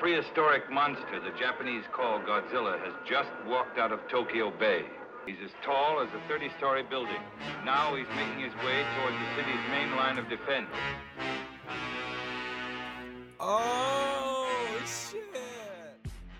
prehistoric monster the Japanese call Godzilla has just walked out of Tokyo Bay. He's as tall as a 30-story building. Now he's making his way towards the city's main line of defense. Oh, shit.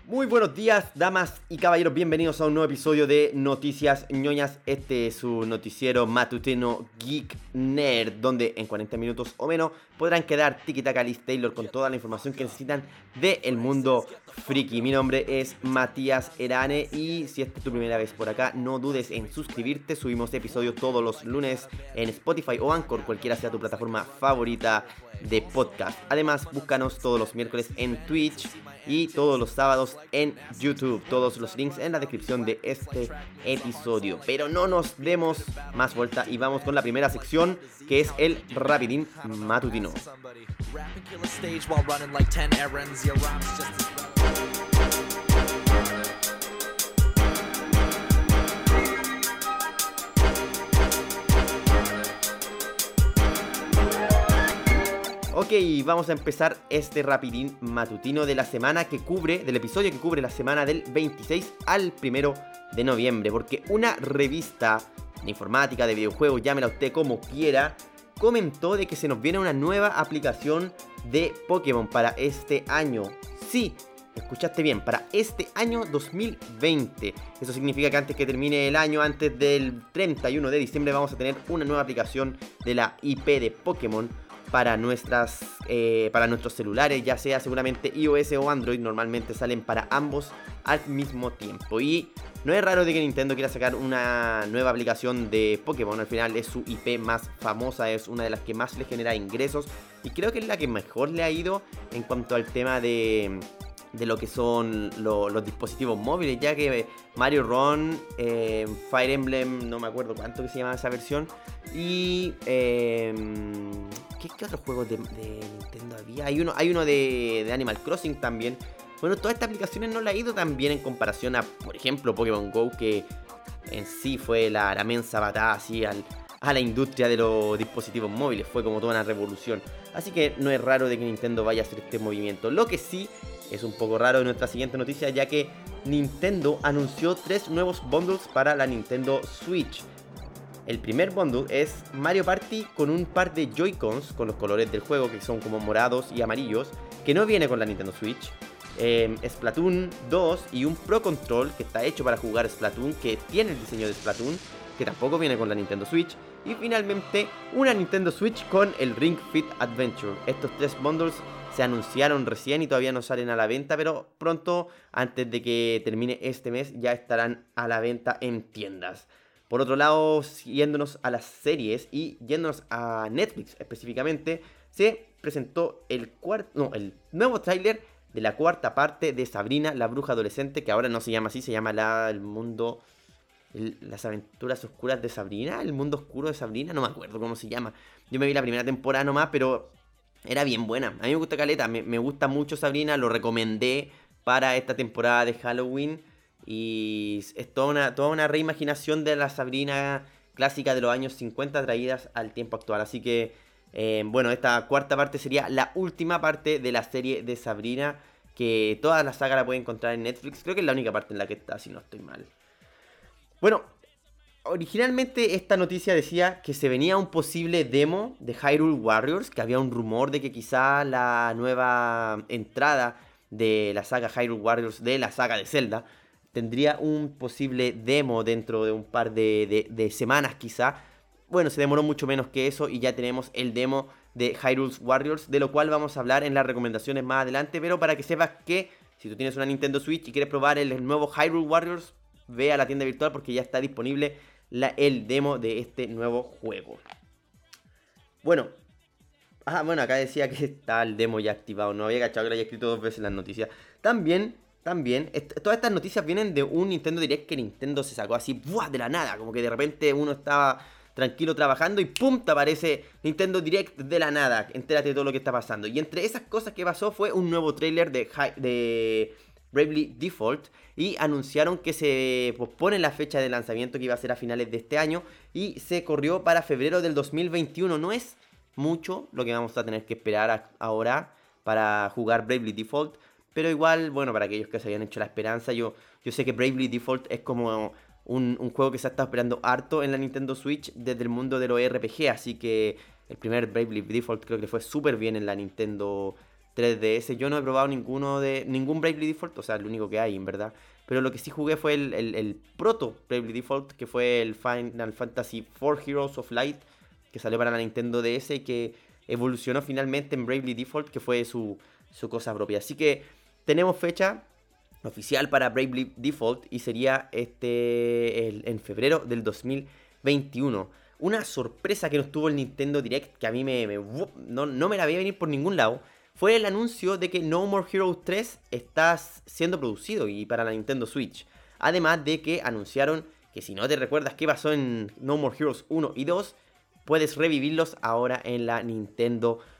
Muy buenos días, damas y caballeros, bienvenidos a un nuevo episodio de Noticias ñoñas. Este es su noticiero matutino Geek Nerd, donde en 40 minutos o menos podrán quedar Tiki Taka Taylor con toda la información que necesitan del mundo friki. Mi nombre es Matías Erane y si esta es tu primera vez por acá, no dudes en suscribirte. Subimos episodios todos los lunes en Spotify o Anchor, cualquiera sea tu plataforma favorita de podcast. Además, búscanos todos los miércoles en Twitch y todos los sábados en YouTube. Todos los links en la descripción de este episodio. Pero no nos demos más vuelta y vamos con la primera sección que es el Rapidín Matutino. Ok, vamos a empezar este rapidín matutino de la semana que cubre, del episodio que cubre la semana del 26 al 1 de noviembre, porque una revista de informática, de videojuegos, llámela usted como quiera, comentó de que se nos viene una nueva aplicación de Pokémon para este año. Sí, escuchaste bien, para este año 2020. Eso significa que antes que termine el año, antes del 31 de diciembre, vamos a tener una nueva aplicación de la IP de Pokémon para nuestras eh, para nuestros celulares, ya sea seguramente iOS o Android, normalmente salen para ambos al mismo tiempo. Y no es raro de que Nintendo quiera sacar una nueva aplicación de Pokémon, al final es su IP más famosa, es una de las que más le genera ingresos y creo que es la que mejor le ha ido en cuanto al tema de de lo que son lo- los dispositivos móviles, ya que Mario Run, eh, Fire Emblem, no me acuerdo cuánto que se llama esa versión, y eh, ¿qué, otros juegos de, Nintendo había? Hay uno, hay uno de, Animal Crossing también. Bueno, todas estas aplicaciones no le ha ido tan bien en comparación a, por ejemplo, Pokémon Go, que en sí fue la, la mensa patada así a la industria de los dispositivos móviles. Fue como toda una revolución. Así que no es raro de que Nintendo vaya a hacer este movimiento. Lo que sí es un poco raro en nuestra siguiente noticia, ya que Nintendo anunció tres nuevos bundles para la Nintendo Switch. El primer bundle es Mario Party con un par de Joy-Cons con los colores del juego que son como morados y amarillos, que no viene con la Nintendo Switch. Eh, Splatoon 2 y un Pro Control que está hecho para jugar Splatoon, que tiene el diseño de Splatoon, que tampoco viene con la Nintendo Switch. Y finalmente una Nintendo Switch con el Ring Fit Adventure. Estos tres bundles se anunciaron recién y todavía no salen a la venta, pero pronto, antes de que termine este mes, ya estarán a la venta en tiendas. Por otro lado, yéndonos a las series y yéndonos a Netflix específicamente, se presentó el, no, el nuevo tráiler de la cuarta parte de Sabrina, la bruja adolescente, que ahora no se llama así, se llama la, el mundo, las aventuras oscuras de Sabrina, el mundo oscuro de Sabrina, no me acuerdo cómo se llama. Yo me vi la primera temporada nomás, pero era bien buena. A mí me gusta Caleta, me gusta mucho Sabrina, lo recomendé para esta temporada de Halloween. Y es toda una, toda una reimaginación de la Sabrina clásica de los años 50 traídas al tiempo actual. Así que, eh, bueno, esta cuarta parte sería la última parte de la serie de Sabrina. Que toda la saga la puede encontrar en Netflix. Creo que es la única parte en la que está, si no estoy mal. Bueno, originalmente esta noticia decía que se venía un posible demo de Hyrule Warriors, que había un rumor de que quizá la nueva entrada de la saga Hyrule Warriors, de la saga de Zelda, tendría un posible demo dentro de un par de, semanas quizá. Bueno, se demoró mucho menos que eso y ya tenemos el demo de Hyrule Warriors, de lo cual vamos a hablar en las recomendaciones más adelante, pero para que sepas que si tú tienes una Nintendo Switch y quieres probar el, nuevo Hyrule Warriors, ve a la tienda virtual porque ya está disponible el demo de este nuevo juego. Bueno, ah, bueno, acá decía que está el demo ya activado. No había cachado que lo haya escrito dos veces en las noticias. También, también, todas estas noticias vienen de un Nintendo Direct que Nintendo se sacó así, ¡buah! de la nada. Como que de repente uno estaba tranquilo trabajando y ¡pum! te aparece Nintendo Direct de la nada. Entérate de todo lo que está pasando. Y entre esas cosas que pasó fue un nuevo trailer de, de Bravely Default y anunciaron que se pospone la fecha de lanzamiento que iba a ser a finales de este año y se corrió para febrero del 2021. No es mucho lo que vamos a tener que esperar ahora para jugar Bravely Default, Pero igual, bueno, para aquellos que se habían hecho la esperanza, yo, yo sé que Bravely Default es como un, un, juego que se ha estado esperando harto en la Nintendo Switch desde el mundo de los RPG, así que el primer Bravely Default creo que fue súper bien en la Nintendo 3DS. Yo no he probado ninguno de ningún Bravely Default, o sea, el único que hay, en verdad. Pero lo que sí jugué fue el, el, proto Bravely Default, que fue el Final Fantasy IV Heroes of Light, que salió para la Nintendo DS y que evolucionó finalmente en Bravely Default, que fue su, su cosa propia. Así que tenemos fecha oficial para Bravely Default y sería este en febrero del 2021. Una sorpresa que nos tuvo el Nintendo Direct que a mí me, no, no, me la veía venir por ningún lado fue el anuncio de que No More Heroes 3 está siendo producido y para la Nintendo Switch. Además de que anunciaron que si no te recuerdas qué pasó en No More Heroes 1 y 2, puedes revivirlos ahora en la Nintendo Switch.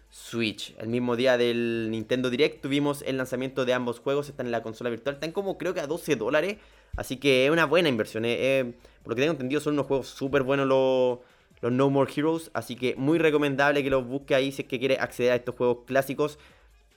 El mismo día del Nintendo Direct tuvimos el lanzamiento de ambos juegos, están en la consola virtual, están como creo que a 12 dólares, así que es una buena inversión. Eh, eh, por lo que tengo entendido son unos juegos súper buenos los, los No More Heroes, así que muy recomendable que los busque ahí si es que quiere acceder a estos juegos clásicos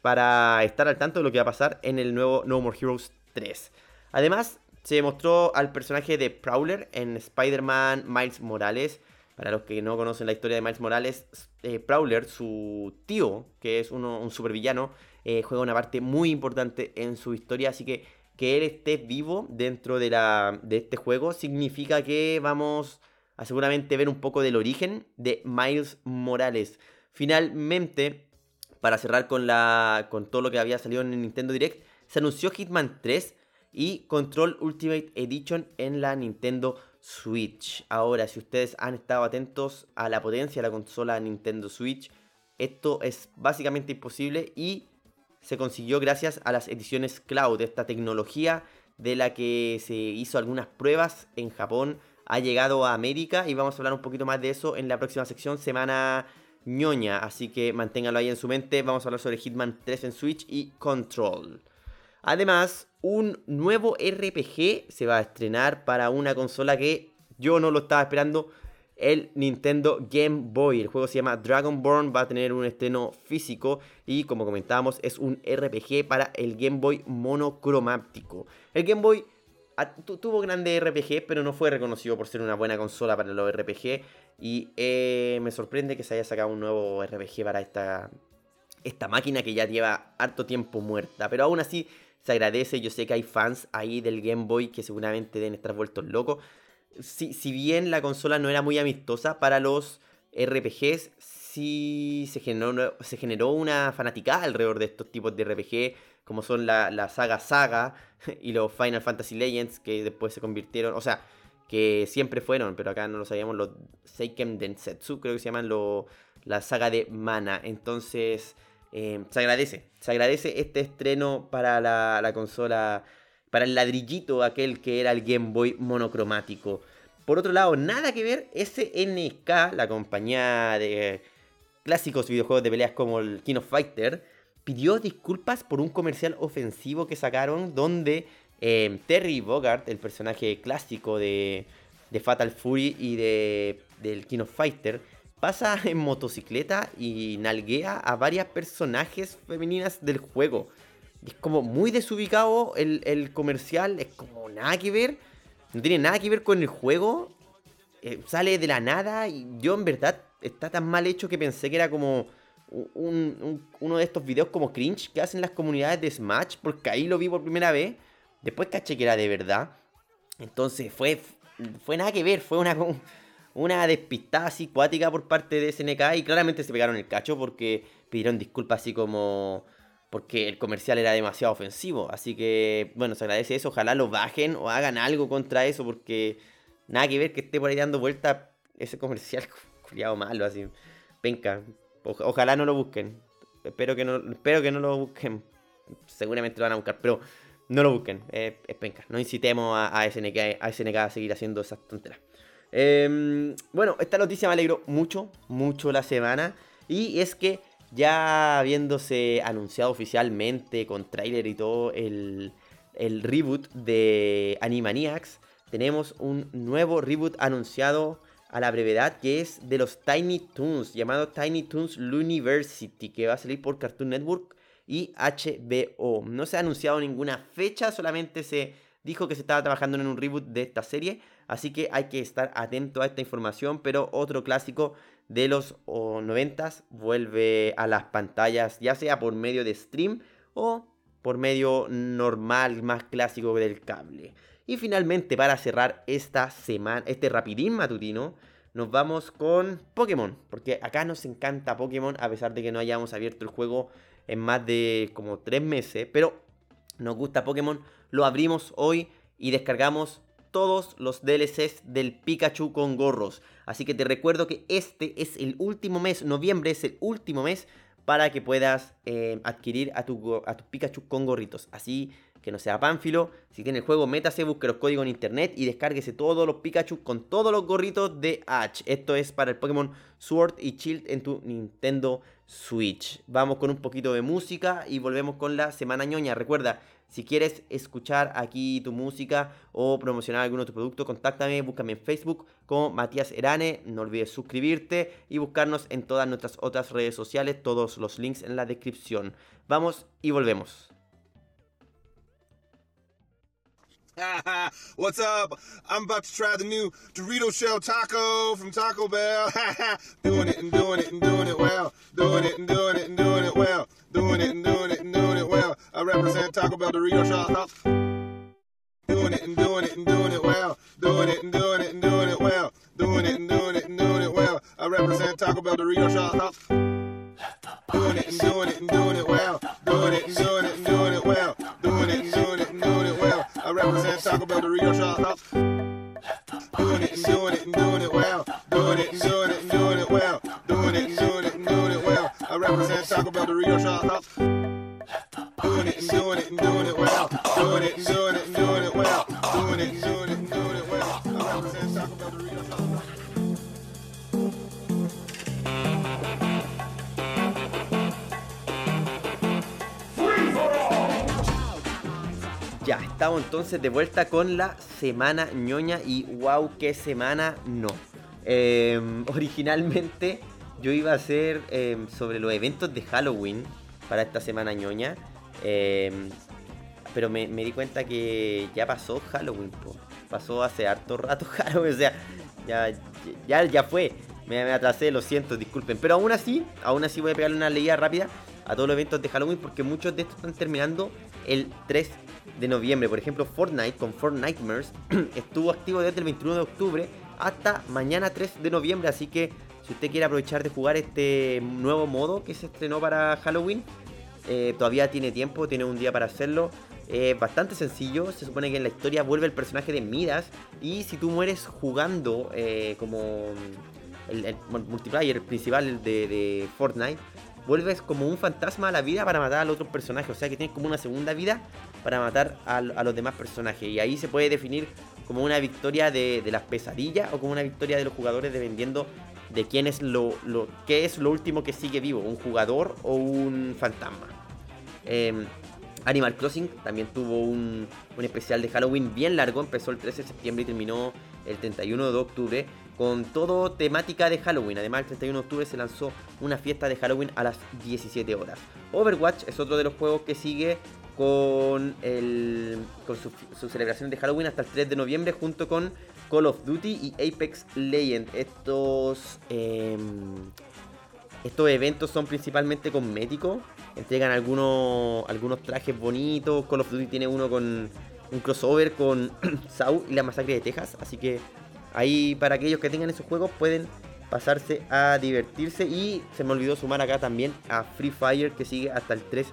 para estar al tanto de lo que va a pasar en el nuevo No More Heroes 3. Además, se mostró al personaje de Prowler en Spider-Man Miles Morales. Para los que no conocen la historia de Miles Morales, eh, Prowler, su tío, que es un supervillano, eh, juega una parte muy importante en su historia. Así que que él esté vivo dentro de, la, de este juego significa que vamos a seguramente ver un poco del origen de Miles Morales. Finalmente, para cerrar con, la, con todo lo que había salido en el Nintendo Direct, se anunció Hitman 3 y Control Ultimate Edition en la Nintendo Switch. Ahora, si ustedes han estado atentos a la potencia de la consola Nintendo Switch, esto es básicamente imposible y se consiguió gracias a las ediciones cloud, esta tecnología de la que se hizo algunas pruebas en Japón, ha llegado a América y vamos a hablar un poquito más de eso en la próxima sección, semana ñoña, así que manténgalo ahí en su mente, vamos a hablar sobre Hitman 3 en Switch y Control. Además, un nuevo RPG se va a estrenar para una consola que yo no lo estaba esperando, el Nintendo Game Boy. El juego se llama Dragonborn, va a tener un estreno físico y como comentábamos es un RPG para el Game Boy monocromático. El Game Boy tuvo grandes RPG, pero no fue reconocido por ser una buena consola para los RPG. Y eh, me sorprende que se haya sacado un nuevo RPG para esta, esta máquina que ya lleva harto tiempo muerta. Pero aún así se agradece. Yo sé que hay fans ahí del Game Boy que seguramente deben estar vueltos locos. Si, si bien la consola no era muy amistosa para los RPGs, sí se generó, se generó una fanaticada alrededor de estos tipos de RPG, como son la, la saga Saga y los Final Fantasy Legends, que después se convirtieron, o sea, que siempre fueron, pero acá no lo sabíamos, los Seiken Densetsu, creo que se llaman lo, la saga de Mana. Entonces, eh, se agradece. Se agradece este estreno para la, consola, para el ladrillito aquel que era el Game Boy monocromático. Por otro lado, nada que ver, SNK, la compañía de clásicos videojuegos de peleas como el King of Fighter, pidió disculpas por un comercial ofensivo que sacaron donde eh, Terry Bogart, el personaje clásico de, de Fatal Fury y de, del King of Fighter, pasa en motocicleta y nalguea a varias personajes femeninas del juego. Es como muy desubicado el, comercial, es como nada que ver, no tiene nada que ver con el juego, eh, sale de la nada y yo en verdad está tan mal hecho que pensé que era como uno de estos videos como cringe que hacen las comunidades de Smash, porque ahí lo vi por primera vez, después caché que era de verdad. Entonces fue, fue nada que ver, fue una una despistada así cuática por parte de SNK y claramente se pegaron el cacho porque pidieron disculpas así como porque el comercial era demasiado ofensivo. Así que, bueno, se agradece eso. Ojalá lo bajen o hagan algo contra eso porque nada que ver que esté por ahí dando vuelta ese comercial culiado malo, así. Penca. ojalá no lo busquen. Espero que no, espero que no lo busquen. Seguramente lo van a buscar, pero no lo busquen. es penca. No incitemos a, SNK, a SNK a seguir haciendo esas tonteras. Em, bueno, esta noticia me alegró mucho, mucho la semana. Y es que ya habiéndose anunciado oficialmente con trailer y todo el, el reboot de Animaniacs, tenemos un nuevo reboot anunciado a la brevedad que es de los Tiny Toons, llamado Tiny Toons University, que va a salir por Cartoon Network y HBO. No se ha anunciado ninguna fecha, solamente se dijo que se estaba trabajando en un reboot de esta serie, así que hay que estar atento a esta información, pero otro clásico de los 90 vuelve a las pantallas, ya sea por medio de stream o por medio normal, más clásico del cable. Y finalmente, para cerrar esta semana, este rapidín matutino, nos vamos con Pokémon. Porque acá nos encanta Pokémon, a pesar de que no hayamos abierto el juego en más de como 3 meses. Pero nos gusta Pokémon, lo abrimos hoy y descargamos todos los DLCs del Pikachu con gorros. Así que te recuerdo que este es el último mes, noviembre es el último mes para que puedas eh, adquirir a tu, Pikachu con gorritos. Así que no sea pánfilo. Si tiene el juego, métase, busque los códigos en internet y descárguese todos los Pikachu con todos los gorritos de Ash. Esto es para el Pokémon Sword y Shield en tu Nintendo Switch. Vamos con un poquito de música y volvemos con la semana ñoña. Recuerda, si quieres escuchar aquí tu música o promocionar alguno de tus productos, contáctame, búscame en Facebook como Matías Erane. No olvides suscribirte y buscarnos en todas nuestras otras redes sociales, todos los links en la descripción. Vamos y volvemos. What's up? I'm about to try the new Dorito Shell Taco from Taco Bell. doing it and doing it and doing it well. Doing it and doing it and doing it well. Doing it and doing Taco Bell Dorito Taco. Doing it and doing it and doing it well. Doing it and doing it and doing it well. Doing it and doing it and doing it well. I represent Taco Bell Dorito Taco. Doing it and doing it and doing it well. Doing it and doing it and doing it well. Doing it and doing it and doing it well. I represent Taco Bell Dorito Shop. Doing it and doing it and doing it well. Doing it and doing it and doing it well. Doing it and doing it and doing it well. I represent Taco Bell Dorito Shop. Ya, estamos entonces de vuelta con la semana ñoña y wow, qué semana no. Em, originalmente yo iba a hacer em, sobre los eventos de Halloween para esta semana ñoña. Em, pero me, di cuenta que ya pasó Halloween, pasó hace harto rato Halloween, o sea, ya, ya, ya fue. Me, me, atrasé, lo siento, disculpen. Pero aún así, aún así voy a pegarle una leída rápida a todos los eventos de Halloween porque muchos de estos están terminando el 3 de noviembre. Por ejemplo, Fortnite con Fortnite estuvo activo desde el 21 de octubre hasta mañana 3 de noviembre. Así que si usted quiere aprovechar de jugar este nuevo modo que se estrenó para Halloween, eh, todavía tiene tiempo, tiene un día para hacerlo. Es bastante sencillo, se supone que en la historia vuelve el personaje de Midas y si tú mueres jugando eh, como el, multiplayer principal de, de Fortnite, vuelves como un fantasma a la vida para matar al otro personaje. O sea que tienes como una segunda vida para matar a, los demás personajes. Y ahí se puede definir como una victoria de, las pesadillas o como una victoria de los jugadores dependiendo de quién es lo, qué es lo último que sigue vivo, un jugador o un fantasma. Em, Animal Crossing también tuvo un, un especial de Halloween bien largo, empezó el 13 de septiembre y terminó el 31 de octubre con todo temática de Halloween. Además, el 31 de octubre se lanzó una fiesta de Halloween a las 17 horas. Overwatch es otro de los juegos que sigue con, el, con su, celebración de Halloween hasta el 3 de noviembre junto con Call of Duty y Apex Legends. Estos, em, estos eventos son principalmente cosméticos. Entregan algunos, algunos trajes bonitos. Call of Duty tiene uno con un crossover con Saw y la masacre de Texas. Así que Ahí para aquellos que tengan esos juegos pueden pasarse a divertirse. Y se me olvidó sumar acá también a Free Fire que sigue hasta el 3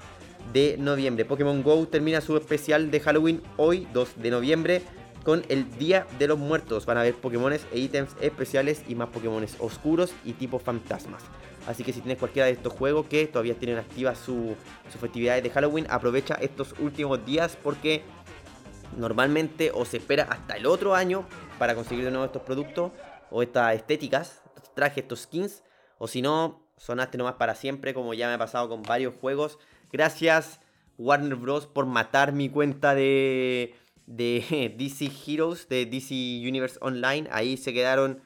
de noviembre. Pokémon Go termina su especial de Halloween hoy, 2 de noviembre, con el Día de los Muertos. Van a ver Pokémones e ítems especiales y más Pokémones oscuros y tipo fantasmas. Así que si tienes cualquiera de estos juegos que todavía tienen activas sus su festividades de Halloween, aprovecha estos últimos días porque normalmente o se espera hasta el otro año para conseguir de nuevo estos productos o estas estéticas, trajes, estos skins, o si no, sonaste nomás para siempre, como ya me ha pasado con varios juegos. Gracias Warner Bros. por matar mi cuenta de, de DC Heroes, de DC Universe Online. Ahí se quedaron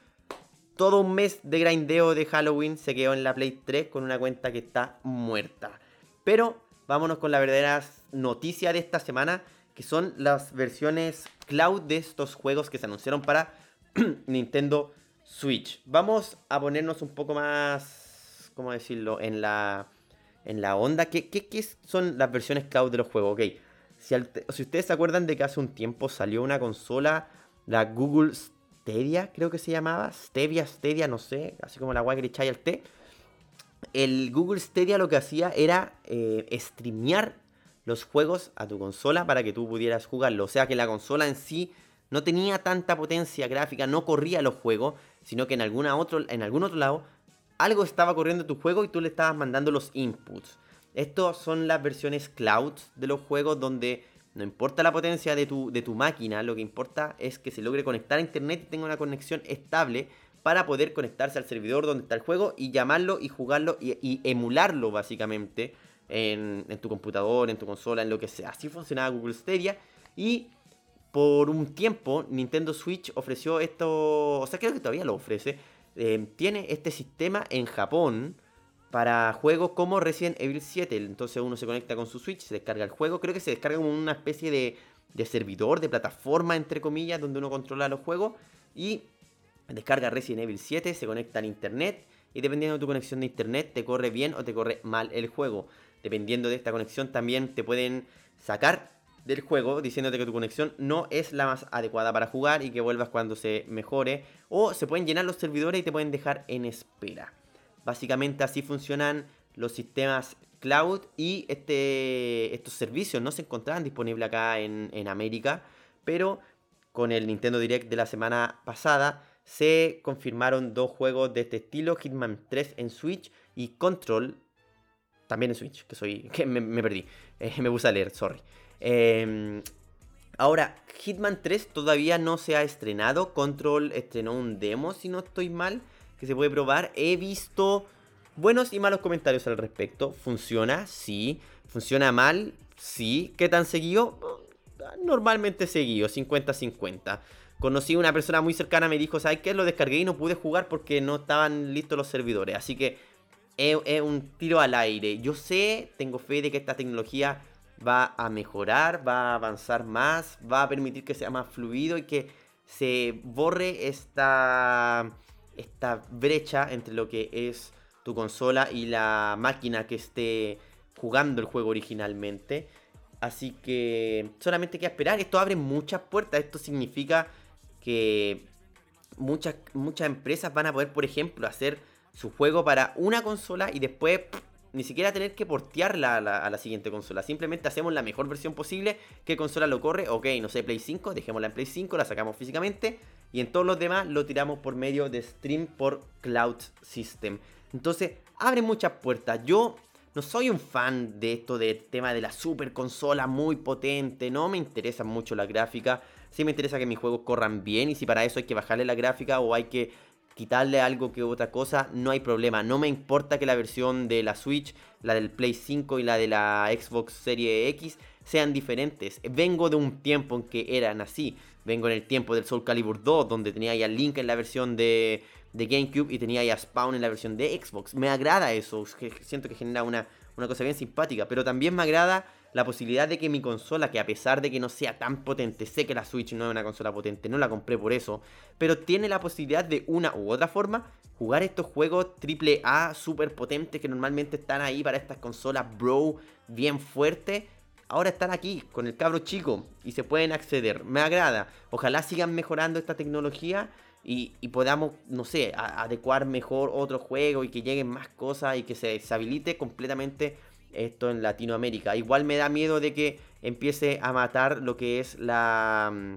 todo un mes de grindeo de Halloween, se quedó en la Play 3 con una cuenta que está muerta. Pero vámonos con la verdadera noticia de esta semana, que son las versiones cloud de estos juegos que se anunciaron para Nintendo Switch. Vamos a ponernos un poco más, ¿cómo decirlo?, en la, en la onda. ¿Qué, qué, son las versiones cloud de los juegos? Ok, si, ustedes se acuerdan de que hace un tiempo salió una consola, la Google Stadia, creo que se llamaba, Stevia, Stadia, no sé, así como la guay que. El Google Stadia lo que hacía era eh, streamear los juegos a tu consola para que tú pudieras jugarlo. O sea que la consola en sí no tenía tanta potencia gráfica, no corría los juegos, sino que en, alguna otro, en algún otro lado algo estaba corriendo tu juego y tú le estabas mandando los inputs. Estos son las versiones cloud de los juegos donde no importa la potencia de tu, de tu máquina, lo que importa es que se logre conectar a internet y tenga una conexión estable para poder conectarse al servidor donde está el juego y llamarlo y jugarlo y, emularlo básicamente en, tu computador, en tu consola, en lo que sea. Así funcionaba Google Stadia y por un tiempo Nintendo Switch ofreció esto, o sea, creo que todavía lo ofrece. Eh, tiene este sistema en Japón para juegos como Resident Evil 7. Entonces uno se conecta con su Switch, se descarga el juego. Creo que se descarga como una especie de, de servidor, de plataforma, entre comillas, donde uno controla los juegos. Y descarga Resident Evil 7, se conecta al internet. Y dependiendo de tu conexión de internet, te corre bien o te corre mal el juego. Dependiendo de esta conexión, también te pueden sacar del juego diciéndote que tu conexión no es la más adecuada para jugar y que vuelvas cuando se mejore. O se pueden llenar los servidores y te pueden dejar en espera. Básicamente así funcionan los sistemas cloud y este, estos servicios no se encontraban disponibles acá en, en América. Pero con el Nintendo Direct de la semana pasada se confirmaron dos juegos de este estilo, Hitman 3 en Switch y Control también en Switch, que soy que me, perdí, eh, me puse a leer, sorry. Em, ahora, Hitman 3 todavía no se ha estrenado. Control estrenó un demo, si no estoy mal, que se puede probar. He visto buenos y malos comentarios al respecto. ¿Funciona? Sí. ¿Funciona mal? Sí. ¿Qué tan seguido? Normalmente seguido, 50-50. Conocí una persona muy cercana, me dijo, ¿sabes qué? Lo descargué y no pude jugar porque no estaban listos los servidores. Así que es un tiro al aire. Yo sé, tengo fe de que esta tecnología va a mejorar, va a avanzar más, va a permitir que sea más fluido y que se borre esta, esta brecha entre lo que es tu consola y la máquina que esté jugando el juego originalmente. Así que solamente hay que esperar. Esto abre muchas puertas. Esto significa que muchas, muchas empresas van a poder, por ejemplo, hacer su juego para una consola y después ni siquiera tener que portearla a la, siguiente consola. Simplemente hacemos la mejor versión posible. ¿Qué consola lo corre? Ok, no sé, Play 5, dejémosla en Play 5, la sacamos físicamente. Y en todos los demás lo tiramos por medio de stream por Cloud System. Entonces, abre muchas puertas. Yo no soy un fan de esto del tema de la super consola muy potente. No me interesa mucho la gráfica. Sí me interesa que mis juegos corran bien. Y si para eso hay que bajarle la gráfica o hay que quitarle algo que otra cosa, no hay problema. No me importa que la versión de la Switch, la del Play 5 y la de la Xbox Series X sean diferentes. Vengo de un tiempo en que eran así. Vengo en el tiempo del Soul Calibur 2, donde tenía ya Link en la versión de, de GameCube y tenía ya Spawn en la versión de Xbox. Me agrada eso, siento que genera una, una cosa bien simpática, pero también me agrada la posibilidad de que mi consola, que a pesar de que no sea tan potente, sé que la Switch no es una consola potente, no la compré por eso, pero tiene la posibilidad de una u otra forma jugar estos juegos AAA super potentes que normalmente están ahí para estas consolas bro bien fuertes. Ahora están aquí con el cabro chico y se pueden acceder. Me agrada. Ojalá sigan mejorando esta tecnología y, podamos, no sé, adecuar mejor otro juego y que lleguen más cosas y que se, se habilite completamente esto en Latinoamérica. Igual me da miedo de que empiece a matar lo que es mm,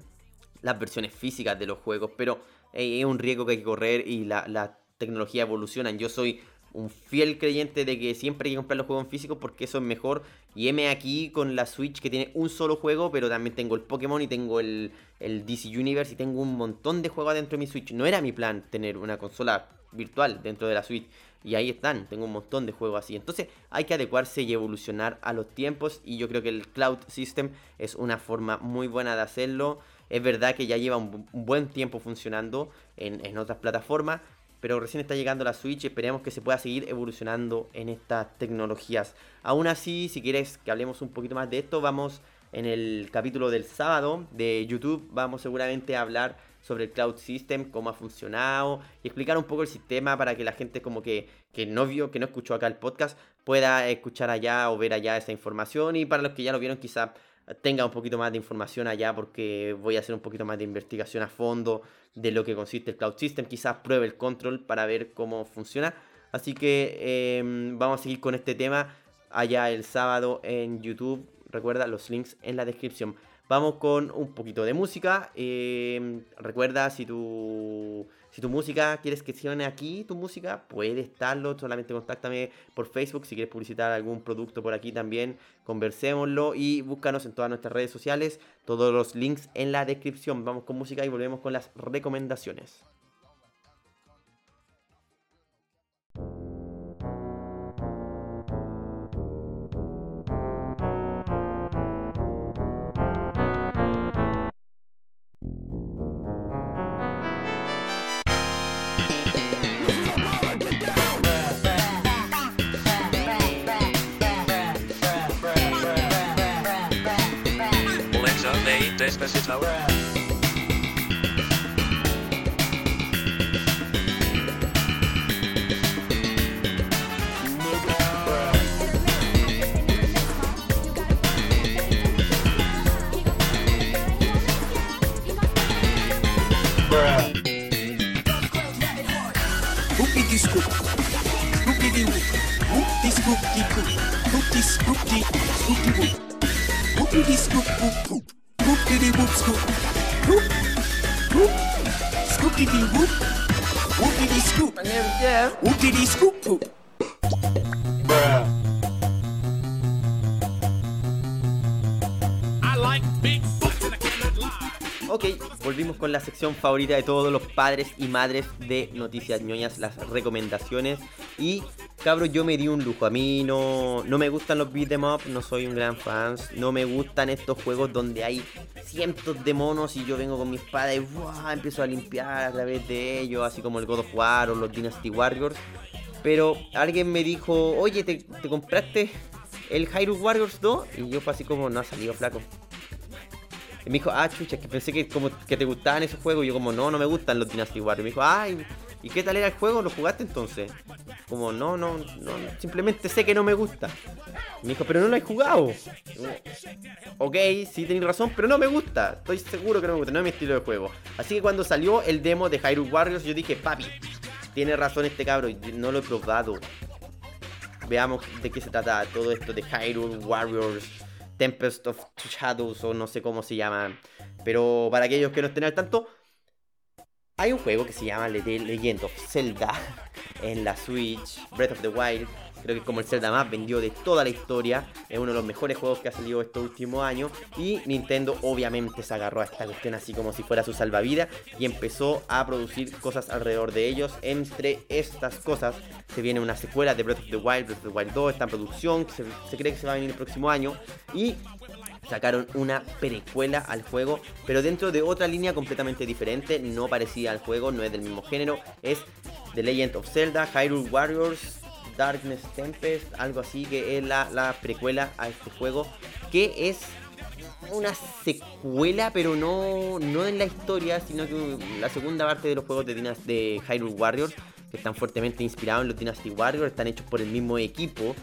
las versiones físicas de los juegos, pero eh, es un riesgo que hay que correr y la, la tecnología evoluciona. Yo soy un fiel creyente de que siempre hay que comprar los juegos físicos porque eso es mejor. Y M aquí con la Switch que tiene un solo juego, pero también tengo el Pokémon y tengo el DC Universe y tengo un montón de juegos dentro de mi Switch. No era mi plan tener una consola virtual dentro de la Switch. Y ahí están, tengo un montón de juegos así. Entonces hay que adecuarse y evolucionar a los tiempos. Y yo creo que el Cloud System es una forma muy buena de hacerlo. Es verdad que ya lleva un, buen tiempo funcionando en, otras plataformas. pero recién está llegando la Switch. Esperemos que se pueda seguir evolucionando en estas tecnologías. Aún así, si quieres que hablemos un poquito más de esto, vamos en el capítulo del sábado de YouTube. Vamos seguramente a hablar sobre el Cloud System, cómo ha funcionado y explicar un poco el sistema para que la gente como que, que no vio, que no escuchó acá el podcast, pueda escuchar allá o ver allá esa información y para los que ya lo vieron quizá tenga un poquito más de información allá porque voy a hacer un poquito más de investigación a fondo de lo que consiste el Cloud System. Quizás pruebe el control para ver cómo funciona. Así que em, vamos a seguir con este tema allá el sábado en YouTube. Recuerda los links en la descripción. Vamos con un poquito de música. Em, recuerda si tu si tu música quieres que suene aquí, tu música, puede estarlo. Solamente contáctame por Facebook si quieres publicitar algún producto por aquí también. Conversémoslo y búscanos en todas nuestras redes sociales. Todos los links en la descripción. Vamos con música y volvemos con las recomendaciones. because it's our ass. Whoop this whoop whoop whoop. Whoop this whoop whoop whoop. Scoop diddy whoop scoop. Whoop. Whoop. Scoop diddy whoop. Whoop scoop. My name is Jeff. Whoop. Ok, volvimos con la sección favorita de todos los padres y madres de Noticias ñoñas, las recomendaciones. Y cabros, yo me di un lujo. A mí no, no me gustan los beat 'em up, no soy un gran fan. No me gustan estos juegos donde hay cientos de monos y yo vengo con mi espada y ¡buah! empiezo a limpiar a través de ellos, así como el God of War o los Dynasty Warriors. Pero alguien me dijo, oye, ¿te, te compraste el Hyrule Warriors 2? Y yo fue así como, no ha salido flaco. Y me dijo, ah, chucha, que pensé que como que te gustaban esos juegos. Y yo como, no, no me gustan los Dynasty Warriors. Me dijo, ay, ¿y qué tal era el juego? ¿Lo jugaste entonces? Como, no, no, no, simplemente sé que no me gusta. Y me dijo, pero no lo he jugado. Y como, ok, sí tenéis razón, pero no me gusta. Estoy seguro que no me gusta, no es mi estilo de juego. Así que cuando salió el demo de Hyrule Warriors, yo dije, papi, tiene razón este cabro, no lo he probado. Veamos de qué se trata todo esto de Hyrule Warriors. Tempest of Shadows o no sé cómo se llama. Pero para aquellos que no estén al tanto, hay un juego que se llama Legend of Zelda en la Switch, Breath of the Wild. Creo que es como el Zelda más vendido de toda la historia. Es uno de los mejores juegos que ha salido estos últimos años. Y Nintendo obviamente se agarró a esta cuestión así como si fuera su salvavidas. Y empezó a producir cosas alrededor de ellos. Entre estas cosas se viene una secuela de Breath of the Wild. Breath of the Wild 2 está en producción. Se, se cree que se va a venir el próximo año. Y sacaron una precuela al juego, pero dentro de otra línea completamente diferente, no parecida al juego, no es del mismo género, es The Legend of Zelda, Hyrule Warriors, Darkness Tempest, algo así, que es la, la precuela a este juego, que es una secuela, pero no, no en la historia, sino que la segunda parte de los juegos de, Dynas- de Hyrule Warriors, que están fuertemente inspirados en los Dynasty Warriors, están hechos por el mismo equipo.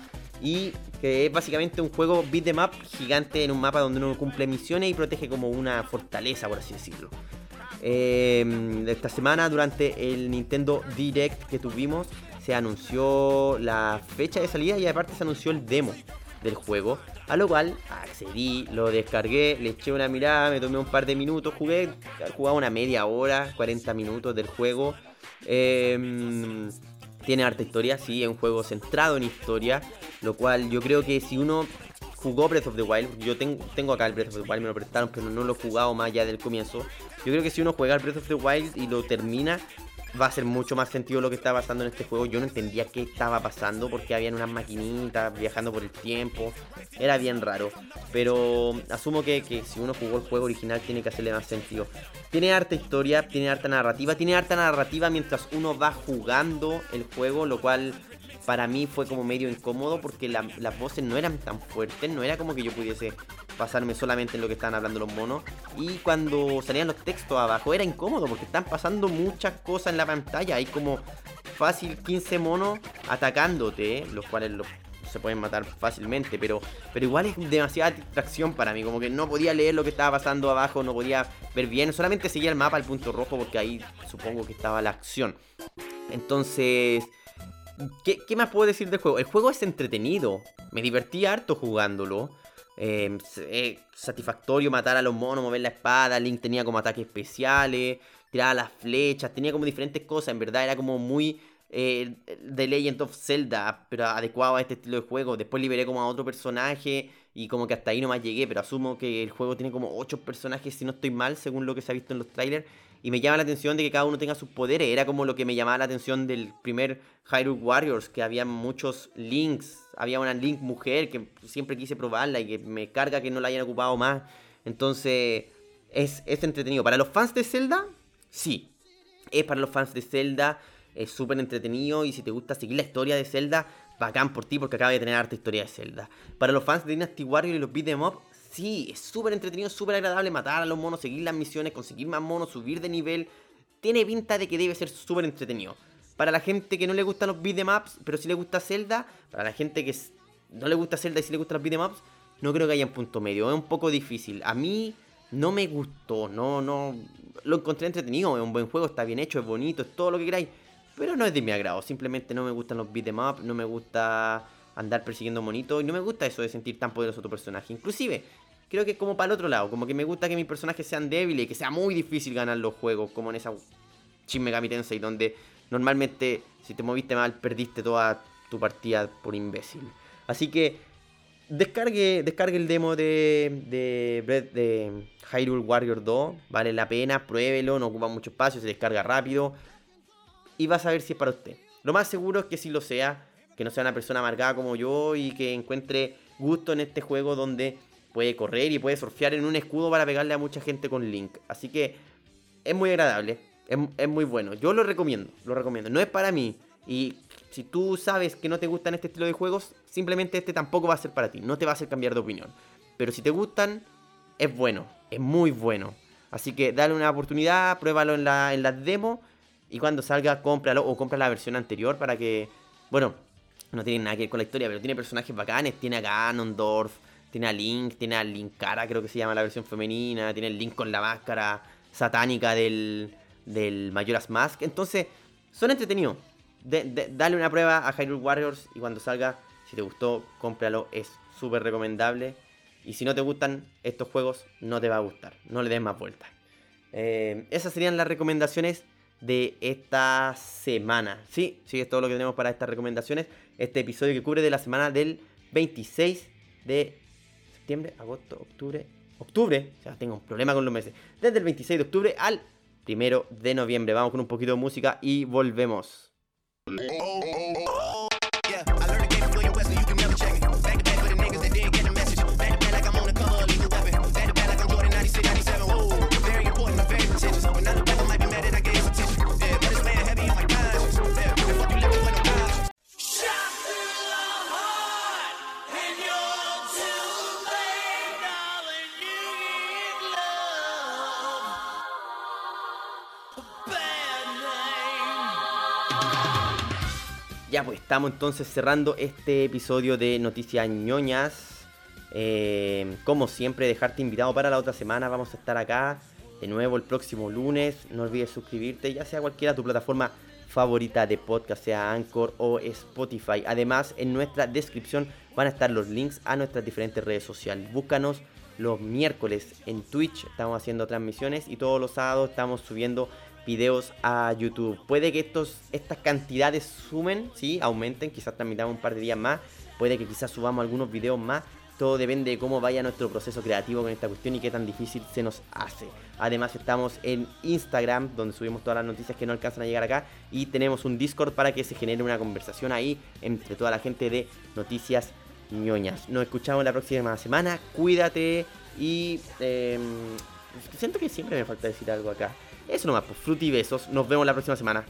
Y que es básicamente un juego beat 'em up gigante en un mapa donde uno cumple misiones y protege como una fortaleza, por así decirlo. Eh, esta semana, durante el Nintendo Direct que tuvimos, se anunció la fecha de salida y aparte se anunció el demo del juego. A lo cual accedí, lo descargué, le eché una mirada, me tomé un par de minutos, jugué, jugaba una media hora, 40 minutos del juego. Eh, tiene harta historia, sí, es un juego centrado en historia, lo cual yo creo que si uno jugó Breath of the Wild, yo ten- tengo acá el Breath of the Wild, me lo prestaron, pero no lo he jugado más allá del comienzo. Yo creo que si uno juega el Breath of the Wild y lo termina, va a ser mucho más sentido lo que está pasando en este juego. Yo no entendía qué estaba pasando porque habían unas maquinitas viajando por el tiempo. Era bien raro. Pero asumo que, que si uno jugó el juego original tiene que hacerle más sentido. Tiene harta historia, tiene harta narrativa, tiene harta narrativa mientras uno va jugando el juego, lo cual para mí fue como medio incómodo porque la- las voces no eran tan fuertes, no era como que yo pudiese pasarme solamente en lo que estaban hablando los monos. Y cuando salían los textos abajo era incómodo porque están pasando muchas cosas en la pantalla. Hay como fácil 15 monos atacándote, los cuales los- se pueden matar fácilmente, pero, pero igual es demasiada distracción para mí, como que no podía leer lo que estaba pasando abajo, no podía ver bien, solamente seguía el mapa al punto rojo porque ahí supongo que estaba la acción. Entonces, ¿qué, qué más puedo decir del juego? El juego es entretenido, me divertí harto jugándolo. Eh, es satisfactorio matar a los monos, mover la espada. Link tenía como ataques especiales, tiraba las flechas, tenía como diferentes cosas. En verdad era como muy eh, The Legend of Zelda, pero adecuado a este estilo de juego. Después liberé como a otro personaje y como que hasta ahí nomás llegué, pero asumo que el juego tiene como 8 personajes, si no estoy mal, según lo que se ha visto en los trailers. Y me llama la atención de que cada uno tenga sus poderes. Era como lo que me llamaba la atención del primer Hyrule Warriors, que había muchos links. Había una link mujer que siempre quise probarla y que me carga que no la hayan ocupado más. Entonces, es, es entretenido. Para los fans de Zelda, sí. Es para los fans de Zelda. Es súper entretenido. Y si te gusta seguir la historia de Zelda, bacán por ti porque acaba de tener harta historia de Zelda. Para los fans de Dynasty Warriors y los beat'em up, sí, es súper entretenido, súper agradable matar a los monos, seguir las misiones, conseguir más monos, subir de nivel. Tiene pinta de que debe ser súper entretenido. Para la gente que no le gustan los ups, pero sí le gusta Zelda, para la gente que no le gusta Zelda y sí le gustan los ups, no creo que haya un punto medio, es un poco difícil. A mí no me gustó, no, no, lo encontré entretenido, es un buen juego, está bien hecho, es bonito, es todo lo que queráis, pero no es de mi agrado, simplemente no me gustan los beat'em up, no me gusta andar persiguiendo monitos y no me gusta eso de sentir tan poderoso tu personaje. Inclusive, creo que es como para el otro lado, como que me gusta que mis personajes sean débiles y que sea muy difícil ganar los juegos, como en esa Shin Megami Tensei, donde normalmente si te moviste mal perdiste toda tu partida por imbécil. Así que descargue, descargue el demo de, de, Hyrule Warrior 2, vale la pena, pruébelo, no ocupa mucho espacio, se descarga rápido y vas a ver si es para usted. Lo más seguro es que sí lo sea, que no sea una persona amargada como yo y que encuentre gusto en este juego donde puede correr y puede surfear en un escudo para pegarle a mucha gente con Link. Así que es muy agradable, es, es muy bueno. Yo lo recomiendo, lo recomiendo. No es para mí. Y si tú sabes que no te gustan este estilo de juegos, simplemente este tampoco va a ser para ti. No te va a hacer cambiar de opinión. Pero si te gustan, es bueno, es muy bueno. Así que dale una oportunidad, pruébalo en la, en las demos. Y cuando salga, cómpralo o compra la versión anterior para que. Bueno, no tiene nada que ver con la historia, pero tiene personajes bacanes. Tiene a Ganondorf, tiene a Link, tiene a Linkara, creo que se llama la versión femenina. Tiene el Link con la máscara satánica del, del Majora's Mask. Entonces, son entretenidos. Dale una prueba a Hyrule Warriors y cuando salga, si te gustó, cómpralo. Es súper recomendable. Y si no te gustan estos juegos, no te va a gustar. No le des más vueltas. Eh, esas serían las recomendaciones de esta semana. Sí, sí, es todo lo que tenemos para estas recomendaciones. Este episodio que cubre de la semana del 26 de septiembre, agosto, octubre, octubre. Ya tengo un problema con los meses. Desde el 26 de octubre al 1 de noviembre. Vamos con un poquito de música y volvemos. Ya pues estamos entonces cerrando este episodio de Noticias ñoñas. Eh, como siempre, dejarte invitado para la otra semana. Vamos a estar acá de nuevo el próximo lunes. No olvides suscribirte, ya sea cualquiera tu plataforma favorita de podcast, sea Anchor o Spotify. Además, en nuestra descripción van a estar los links a nuestras diferentes redes sociales. Búscanos los miércoles en Twitch, estamos haciendo transmisiones y todos los sábados estamos subiendo videos a YouTube. Puede que estos, estas cantidades sumen, ¿sí? aumenten, quizás transmitamos un par de días más. Puede que quizás subamos algunos videos más. todo depende de cómo vaya nuestro proceso creativo con esta cuestión y qué tan difícil se nos hace. Además estamos en Instagram, donde subimos todas las noticias que no alcanzan a llegar acá, y tenemos un Discord para que se genere una conversación ahí entre toda la gente de Noticias ñoñas. Nos escuchamos la próxima semana, cuídate y... eh, siento que siempre me falta decir algo acá. Eso nomás, pues fruti besos. Nos vemos la próxima semana.